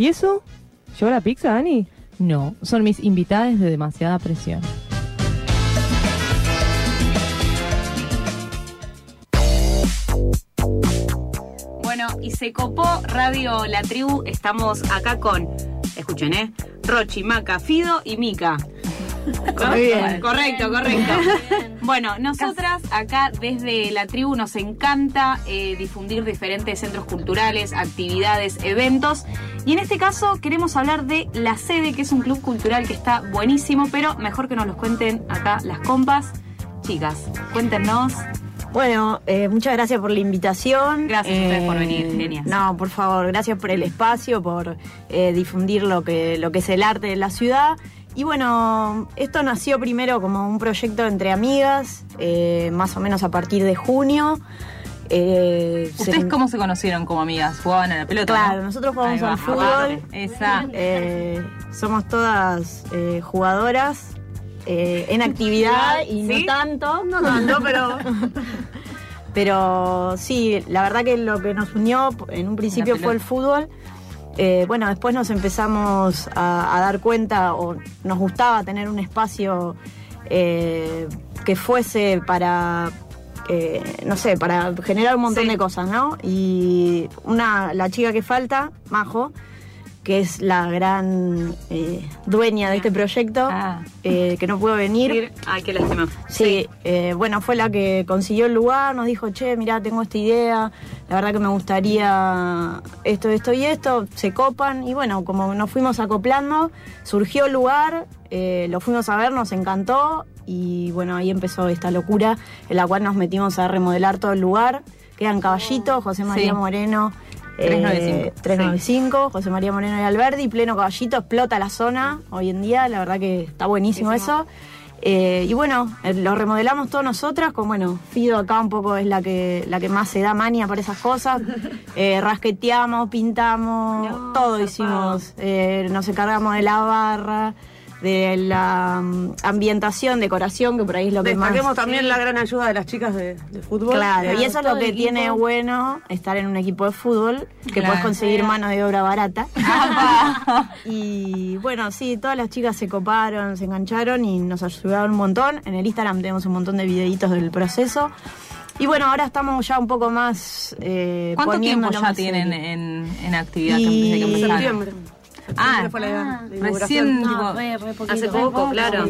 ¿Y eso? ¿Llevó la pizza, Dani? No, son mis invitadas de demasiada presión. Bueno, y se copó Radio La Tribu. Estamos acá con, escuchen, ¿eh? Rochi, Maca, Fido y Mica. ¿No? Muy bien. Correcto, correcto. Bueno, nosotras acá desde la tribu nos encanta eh, difundir diferentes centros culturales, actividades, eventos. Y en este caso queremos hablar de La Sede, que es un club cultural que está buenísimo, pero mejor que nos los cuenten acá las compas. Chicas, cuéntenos. Bueno, eh, muchas gracias por la invitación. Gracias a ustedes por venir, genias. No, por favor, gracias por el espacio, por eh, difundir lo que, lo que es el arte de la ciudad. Y bueno, esto nació primero como un proyecto entre amigas, eh, más o menos a partir de junio. Eh, se- ¿Ustedes cómo se conocieron como amigas? ¿Jugaban a la pelota? Claro, no? nosotros jugamos al fútbol. Esa. Eh, somos todas eh, jugadoras eh, en actividad y ¿Sí? no tanto. No tanto, pero. Pero sí, la verdad que lo que nos unió en un principio fue el fútbol. Eh, bueno, después nos empezamos a, a dar cuenta o nos gustaba tener un espacio eh, que fuese para, eh, no sé, para generar un montón Sí. de cosas, ¿no? Y una, la chica que falta, Majo, que es la gran eh, dueña de este proyecto, Ah. eh, que no pudo venir. Ay, qué lástima. Sí, eh, bueno, fue la que consiguió el lugar, nos dijo, che, mirá, tengo esta idea, la verdad que me gustaría esto, esto y esto, se copan, y bueno, como nos fuimos acoplando, surgió el lugar, lo fuimos a ver, nos encantó, y bueno, ahí empezó esta locura, en la cual nos metimos a remodelar todo el lugar, quedan Caballito, José María Sí. Moreno. 395, 395, José María Moreno y Alberdi, pleno caballito, explota la zona hoy en día, la verdad que está buenísimo eso. Eh, y bueno, eh, lo remodelamos todos nosotras, con bueno, Fido acá un poco es la que, la que más se da mania por esas cosas. Eh, rasqueteamos, pintamos, No, todo zarpado. hicimos. Eh, nos encargamos de la barra, de la mm, ambientación, decoración, que por ahí es lo que más. Destaquemos también la gran ayuda de las chicas de, de fútbol. Claro, y eso es lo que tiene equipo. bueno estar en un equipo de fútbol, que Claro. puedes conseguir mano de obra barata. y bueno, sí, todas las chicas se coparon, se engancharon y nos ayudaron un montón. En el Instagram tenemos un montón de videitos del proceso. Y bueno, ahora estamos ya un poco más. Eh, ¿Cuánto tiempo ya tienen en, en actividad Y- desde que empezaron? Septiembre. Ah, fue la, la inauguración. recién, tipo, No, re, re poquito. Hace poco, claro.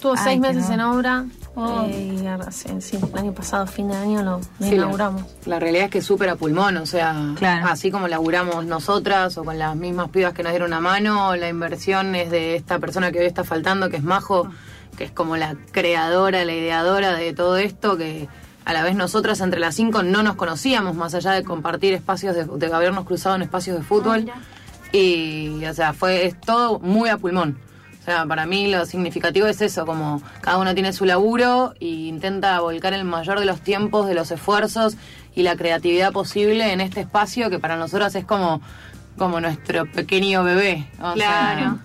Tuvo Ay, seis meses no. en obra Oh. eh, y ahora sí, el año pasado, fin de año, lo, Sí, inauguramos. La realidad es que es súper a pulmón, o sea, Claro. así como laburamos nosotras o con las mismas pibas que nos dieron una mano, la inversión es de esta persona que hoy está faltando, que es Majo, que es como la creadora, la ideadora de todo esto, que a la vez nosotras entre las cinco no nos conocíamos, más allá de compartir espacios, de, de habernos cruzado en espacios de fútbol. Y, o sea, fue es todo muy a pulmón. O sea, para mí lo significativo es eso, como cada uno tiene su laburo e intenta volcar el mayor de los tiempos, de los esfuerzos y la creatividad posible en este espacio que para nosotros es como, como nuestro pequeño bebé. O Claro. sea,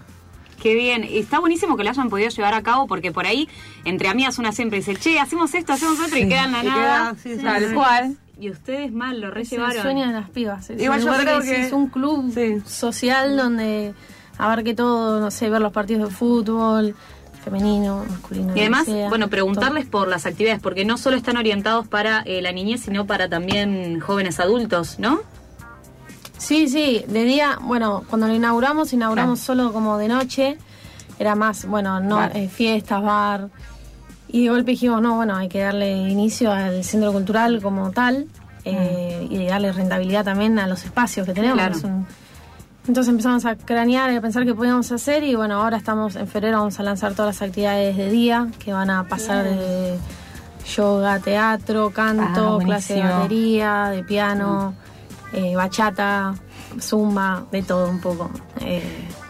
Qué bien. Está buenísimo que lo hayan podido llevar a cabo porque por ahí, entre amigas, una siempre dice, che, hacemos esto, hacemos otro y queda en la Y nada. queda, sí, sí, tal sí. cual. Y ustedes mal lo Es el rellevaron. sueño de las pibas. Es Igual un yo creo que que- es un club Sí. social donde abarque todo, no sé, ver los partidos de fútbol, femenino, masculino. Y además, sea, bueno, todo. preguntarles por las actividades, porque no solo están orientados para eh, la niñez, sino para también jóvenes adultos, ¿no? Sí, sí, de día, bueno, cuando lo inauguramos, inauguramos solo como de noche, era más, bueno, no eh, fiestas, bar, y de golpe dijimos, no, bueno, hay que darle inicio al centro cultural como tal, eh, y darle rentabilidad también a los espacios que tenemos. Claro. es un- Entonces empezamos a cranear y a pensar qué podíamos hacer, y bueno, ahora estamos en febrero, vamos a lanzar todas las actividades de día, que van a pasar de yoga, teatro, canto, Ah, clase de batería, de piano, eh, bachata, zumba, de todo un poco. Eh,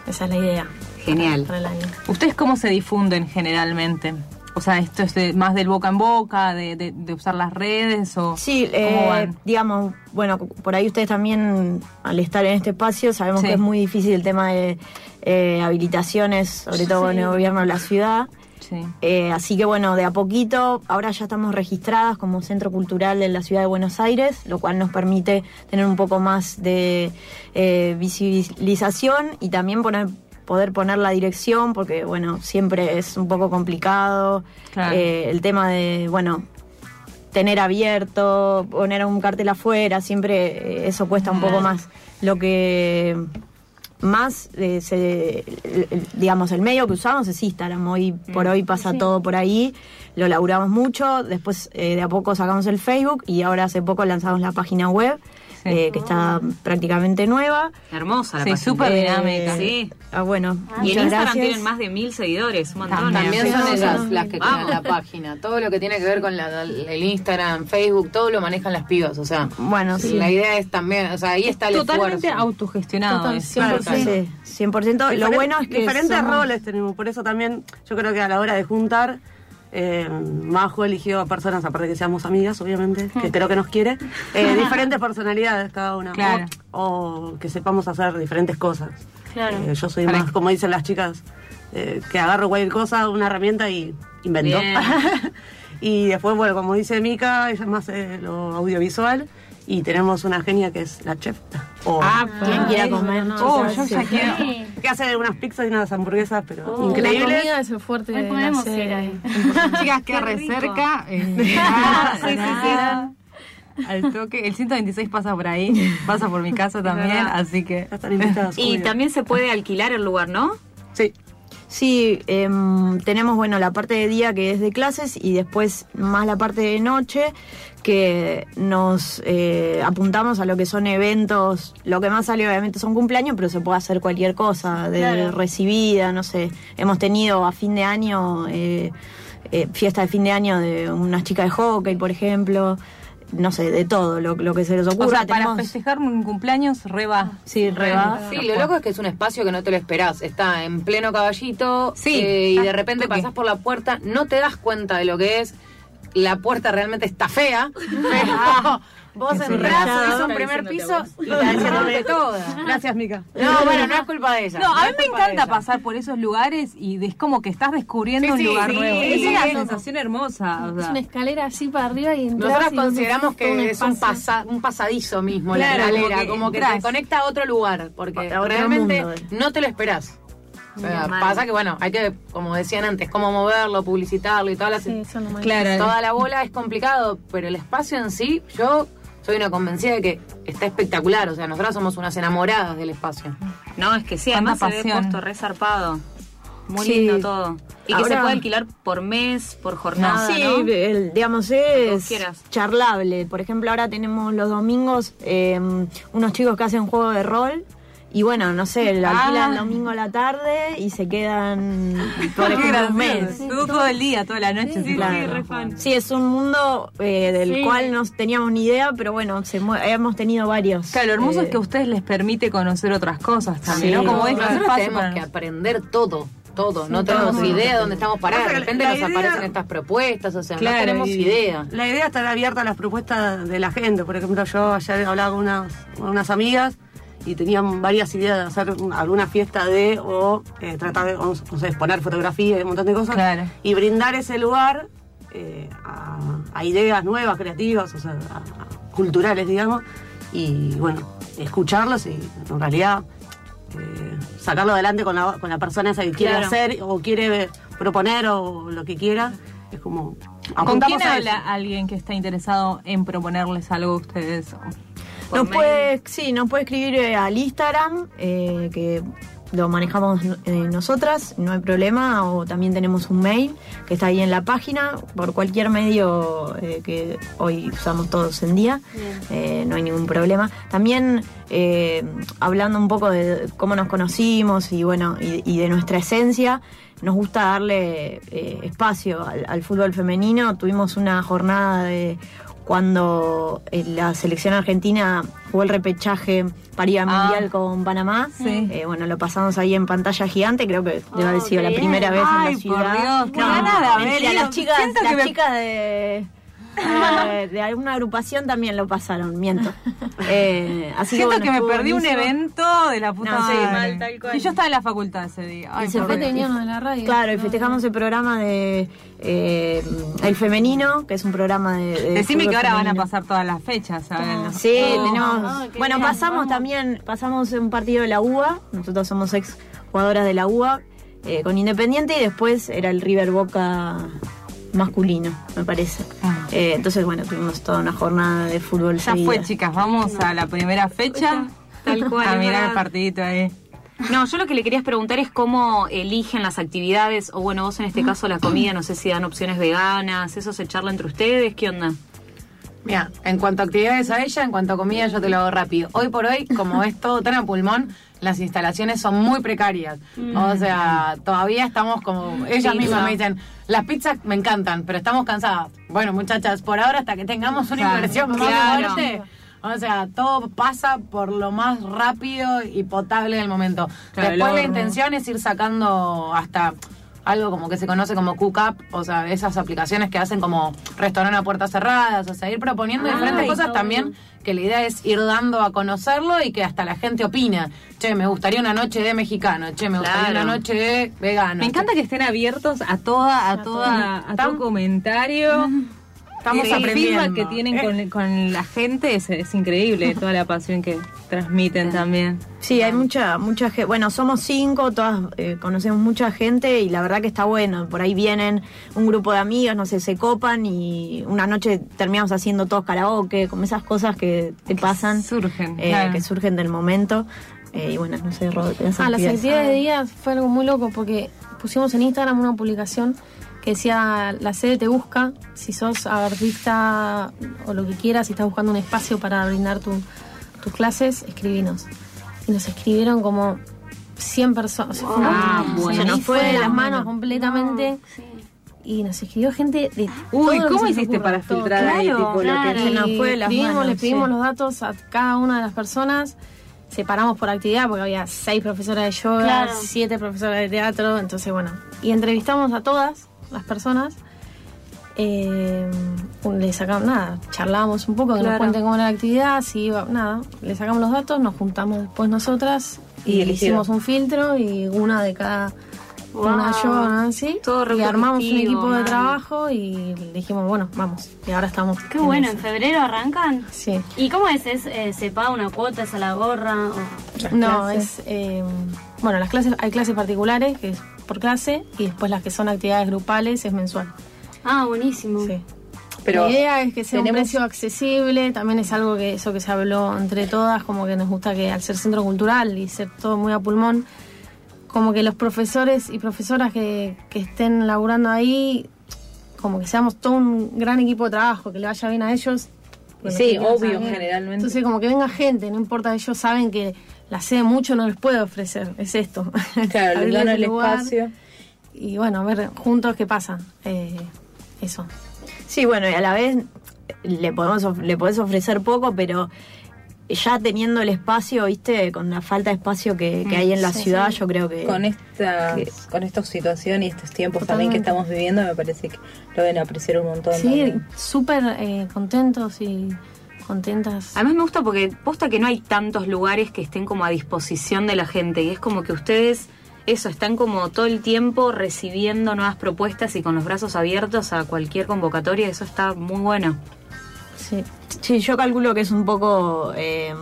esa es la idea. Genial. Para el año. ¿Ustedes cómo se difunden generalmente? O sea, ¿esto es de- más del boca en boca, de, de- de usar las redes o Sí, eh, digamos, bueno, por ahí ustedes también, al estar en este espacio, sabemos Sí. que es muy difícil el tema de eh, habilitaciones, sobre todo en el gobierno de la ciudad. Sí. Eh, así que bueno, de a poquito, ahora ya estamos registradas como Centro Cultural en la Ciudad de Buenos Aires, lo cual nos permite tener un poco más de eh, visibilización y también poner, poder poner la dirección, porque bueno, siempre es un poco complicado. Claro. Eh, el tema de, bueno, tener abierto, poner un cartel afuera, siempre eh, eso cuesta un poco más. Lo que más, eh, se, digamos, el medio que usamos es Instagram. Hoy por hoy pasa todo por ahí. Lo laburamos mucho. Después, eh, de a poco sacamos el Facebook y ahora hace poco lanzamos la página web, Sí. eh, que está prácticamente nueva. Hermosa la Sí, página. súper Eh, dinámica. Sí. Ah, bueno. Y en Instagram gracias. tienen más de mil seguidores, un montón. También son ellas las que crean la página. Todo lo que tiene que ver con la- el Instagram, Facebook, todo lo manejan las pibas. O sea, Bueno, sí. la idea es también, o sea, ahí está el Totalmente esfuerzo. autogestionado. Total, es. 100%. Sí, 100%. Lo bueno es que diferentes somos- roles tenemos, por eso también yo creo que a la hora de juntar, eh, Majo eligió a personas, aparte que seamos amigas, obviamente, que creo que nos quiere, eh, diferentes personalidades cada una, Claro. o, o que sepamos hacer diferentes cosas. Claro. Eh, yo soy más, como dicen las chicas, eh, que agarro cualquier cosa, una herramienta y invento. Y después, bueno, como dice Mica, ella es más eh, lo audiovisual. Y tenemos una genia que es la chef. O Ah, Quien quiera comer. Oh, yo ya sí. quiero. que hace unas pizzas y unas hamburguesas, pero La increíbles. comida es el fuerte Hoy de la podemos serie. ir ahí. Chicas, Qué re cerca. eh, nada, nada. Al toque. El 126 pasa por ahí, pasa por mi casa también, así que. Ya están invitadas. Y también se puede alquilar el lugar, ¿no? Sí. Sí, em, tenemos bueno la parte de día que es de clases y después más la parte de noche que nos eh, apuntamos a lo que son eventos. Lo que más sale obviamente son cumpleaños, pero se puede hacer cualquier cosa, de Claro. recibida, no sé. Hemos tenido a fin de año eh, eh, fiesta de fin de año de unas chicas de hockey, por ejemplo. No sé, de todo lo, lo que se les O ocurra. sea, para Tenemos- festejar un cumpleaños, reba. Sí, re va. Sí, lo loco es que es un espacio que no te lo esperás. Está en pleno caballito Sí. eh, y de Ah, repente toque. pasás por la puerta, no te das cuenta de lo que es. La puerta realmente está fea, pero vos entras, rayado. es un primer piso y la diciéndote toda. Gracias, Mica. No, bueno, no es culpa de ella. No, a mí me de encanta pasar por esos lugares y es como que estás descubriendo Sí, un lugar sí, nuevo. sí, Esa es la sí. sensación hermosa. o Es una escalera así para arriba y entras Nosotros y consideramos que es un, pasa- un pasadizo mismo Claro, la escalera, como que como que, entras. te conecta a otro lugar, porque realmente mundo. no te lo esperás. O sea, Mal. pasa que bueno, hay que, como decían antes, cómo moverlo, publicitarlo y todas las Sí, eso no me Claro. toda la bola es complicado, pero el espacio en sí, yo soy una convencida de que está espectacular. O sea, nosotras somos unas enamoradas del espacio. No, es que sí, además se ve puesto re zarpado. Muy Sí. lindo todo. Y que se puede alquilar por mes, por jornada, Sí, ¿no? el- digamos, es quieras. charlable. Por ejemplo, ahora tenemos los domingos eh, unos chicos que hacen juego de rol. Y bueno, no sé, lo Ah. alquilan domingo a la tarde y se quedan, por ejemplo, un mes. Todo, todo el día, toda la noche. sí, Claro. re fan. Sí, es un mundo eh, del Sí. cual no teníamos ni idea, pero bueno, se hemos tenido varios. Claro, lo hermoso Eh, es que a ustedes les permite conocer otras cosas también, Sí. ¿no? Como este Nosotros tenemos para- que aprender todo. Todo, no Sí, tenemos todo. idea de dónde estamos parados. De repente nos idea- aparecen estas propuestas, o sea, Claro, no tenemos idea. La idea es estar abierta a las propuestas de la gente. Por ejemplo, yo ayer hablaba con unas, con unas amigas y tenían varias ideas de hacer un- alguna fiesta de o eh, tratar de o, sé, exponer fotografía y un montón de cosas. Claro. Y brindar ese lugar eh, a, a ideas nuevas, creativas, o sea, a- a- culturales, digamos. Y bueno, escucharlos y en realidad eh, sacarlo adelante con la, con la persona esa que quiere Claro. hacer o quiere proponer o lo que quiera. Es como. ¿Con quién habla alguien que está interesado en proponerles algo a ustedes? Nos puede, sí, nos puede escribir eh, al Instagram, eh, que lo manejamos eh, nosotras, no hay problema, o también tenemos un mail que está ahí en la página, por cualquier medio eh, que hoy usamos todos en día, eh, no hay ningún problema. También eh, hablando un poco de cómo nos conocimos y bueno, y, y de nuestra esencia, nos gusta darle espacio al, al fútbol femenino. Tuvimos una jornada de cuando eh, la selección argentina jugó el repechaje para ir al Ah. mundial con Panamá. Sí. Eh, bueno, lo pasamos ahí en pantalla gigante, creo que debe haber Oh, sido la bien. primera vez Ay, en la ciudad. por Dios, mentira, las chicas, las me- chicas de Eh, de alguna agrupación también lo pasaron, miento. Eh, así Siento bueno, que me perdí un evento de la puta No, sí, madre. mal, tal cual. Y yo estaba en la facultad ese día. Ay, Y se fue teníamos de la radio. Claro, y No, festejamos el programa de eh, El Femenino, que es un programa de. de Decime que ahora van a pasar todas las fechas, ¿saben? Sí, tenemos. Ah, bueno, bien, pasamos vamos. también, pasamos un partido de la UBA, nosotros somos ex jugadoras de la UBA, eh, con Independiente, y después era el River Boca masculino, me parece. Ah. Eh, entonces, bueno, tuvimos toda una jornada de fútbol. Ya seguida. fue, chicas, vamos a la primera fecha. Tal cual, A mirar el partidito ahí. No, yo lo que le querías preguntar es cómo eligen las actividades, o bueno, vos en este caso la comida, no sé si dan opciones veganas, eso se charla entre ustedes, ¿qué onda? Mira, en cuanto a actividades a ella, en cuanto a comida, yo te lo hago rápido. Hoy por hoy, como es todo tan a pulmón, las instalaciones son muy precarias. O sea, todavía estamos como. Ellas Pizza. mismas me dicen, las pizzas me encantan, pero estamos cansadas. Bueno, muchachas, por ahora, hasta que tengamos una Claro. inversión más Claro. fuerte. O sea, todo pasa por lo más rápido y potable del momento. Claro, Después la intención es ir sacando hasta algo como que se conoce como cook up, o sea, esas aplicaciones que hacen como restaurante a puertas cerradas, o sea, ir proponiendo diferentes cosas también, que la idea es ir dando a conocerlo y que hasta la gente opina. Che, me gustaría una noche de mexicano, che, me gustaría Claro. una noche de vegano. Me encanta que estén abiertos a toda, a toda, a todo comentario. Estamos el aprendiendo. feedback que tienen Eh, con, con la gente es, es increíble, toda la pasión que transmiten también. Sí, hay mucha, mucha gente. Bueno, somos cinco, todas eh, conocemos mucha gente y la verdad que está bueno. Por ahí vienen un grupo de amigas, no sé, se copan y una noche terminamos haciendo todos karaoke, como esas cosas que te pasan, Surgen, eh, claro. que surgen del momento. Eh, y bueno, no sé, ¿qué Ah, las actividades? de día fue algo muy loco porque pusimos en Instagram una publicación que decía la sede te busca, si sos artista o lo que quieras, si estás buscando un espacio para brindar tu- tus clases, escribinos. Y nos escribieron como 100 personas. O sea, fue- Ah, se nos fue de las Bueno. manos completamente. Y nos escribió gente de Uy, todo lo ¿cómo les hiciste para todo. filtrar ahí Claro, tipo, lo claro. que Se nos fue de las escribimos, manos, le pedimos sí. los datos a cada una de las personas, separamos por actividad porque había seis profesoras de yoga, Claro. siete profesoras de teatro, entonces bueno, y entrevistamos a todas las personas. Eh, le sacamos nada, charlábamos un poco, que nos cuenten cómo era la actividad, si iba, nada, le sacamos los datos, nos juntamos después nosotras Y y, hicimos un filtro y una de cada una Wow. así, Todo re y armamos un equipo de trabajo y dijimos, bueno, vamos, y ahora estamos. Qué en bueno, eso. en febrero arrancan. Sí. ¿Y cómo es? ¿Es eh, se paga una cuota, es a la gorra? o- No, es. eh, bueno, las clases, hay clases particulares, que es por clase, y después las que son actividades grupales es mensual. Ah, buenísimo. Sí. Pero la idea es que sea un precio accesible, también es algo que eso que se habló entre todas, como que nos gusta que al ser centro cultural y ser todo muy a pulmón, como que los profesores y profesoras que, que estén laburando ahí, como que seamos todo un gran equipo de trabajo, que le vaya bien a ellos. Sí, obvio, generalmente. Entonces como que venga gente, no importa, ellos saben que la sede mucho no les puede ofrecer, es esto. Claro, les dan el lugar espacio. Y bueno, a ver juntos qué pasa. Eh, eso. Sí, bueno, y a la vez le podemos of- le podés ofrecer poco, pero ya teniendo el espacio, viste, con la falta de espacio que, que hay en la ciudad, yo creo que con esta con esta situación y estos tiempos también que estamos viviendo me parece que lo deben apreciar un montón Sí, súper eh, contentos y contentas. Además me gusta porque posta que no hay tantos lugares que estén como a disposición de la gente y es como que ustedes eso están como todo el tiempo recibiendo nuevas propuestas y con los brazos abiertos a cualquier convocatoria, eso está muy bueno. Sí. Sí, yo calculo que es un poco eh,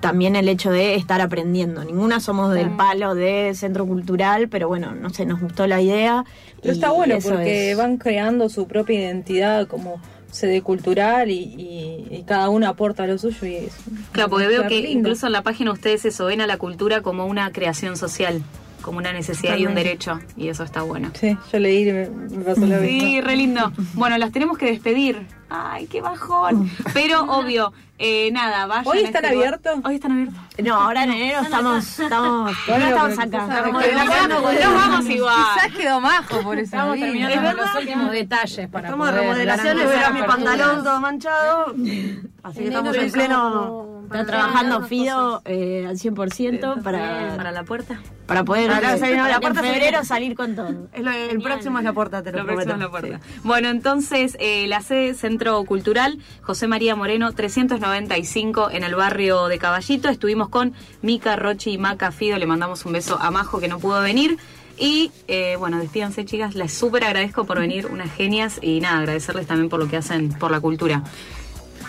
también el hecho de estar aprendiendo. Ninguna somos del palo de centro cultural, pero bueno, no sé, nos gustó la idea. Pero y está bueno porque es- van creando su propia identidad como sede cultural y, y- y cada uno aporta lo suyo y es Claro, porque veo que lindo. incluso en la página ustedes eso ven a la cultura como una creación social, como una necesidad y un derecho y eso está bueno. Sí, yo leí y me, me pasó mismo. Sí, re lindo. Bueno, las tenemos que despedir. Ay, qué bajón. Pero obvio, eh, nada, vayan. ¿Hoy están este abiertos? Hoy están abiertos. No, ahora en enero estamos, estamos, ahora estamos acá. Nos vamos igual. Quizás quedó majo por eso. Estamos día. terminando ¿Es con verdad? los últimos detalles para Estamos de remodelaciones, a mi pantalón todo manchado. Así que estamos en pleno. Está trabajando Fido eh, al 100% para, Para la puerta. para poder Para salir, no, la en puerta febrero salir con todo. Es lo- el próximo es la puerta, te lo, Lo prometo. es la puerta. Bueno, entonces, eh, la sede Cultural José María Moreno, 395 en el barrio de Caballito. Estuvimos con Mica, Rochi y Maca Fido. Le mandamos un beso a Majo que no pudo venir. Y eh, bueno, despídanse, chicas. Les súper agradezco por venir, unas genias. Y nada, agradecerles también por lo que hacen por la cultura.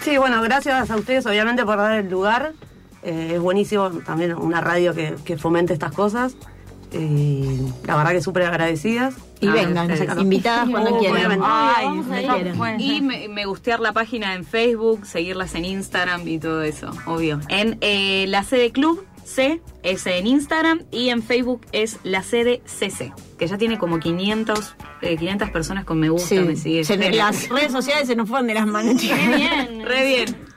Sí, bueno, gracias a ustedes obviamente por dar el lugar. Eh, es buenísimo también una radio que, que fomente estas cosas. Y la verdad que súper agradecidas. Y Ah, vengan, invitadas cuando quieran. Ay, y me, me gustear la página en Facebook, seguirlas en Instagram y todo eso, obvio. En eh, la sede club C es en Instagram y en Facebook es la sede CC, que ya tiene como 500, eh, 500 personas con me gusta, me sigue. Se- las redes sociales se nos fueron de las manos. Qué bien. Re bien.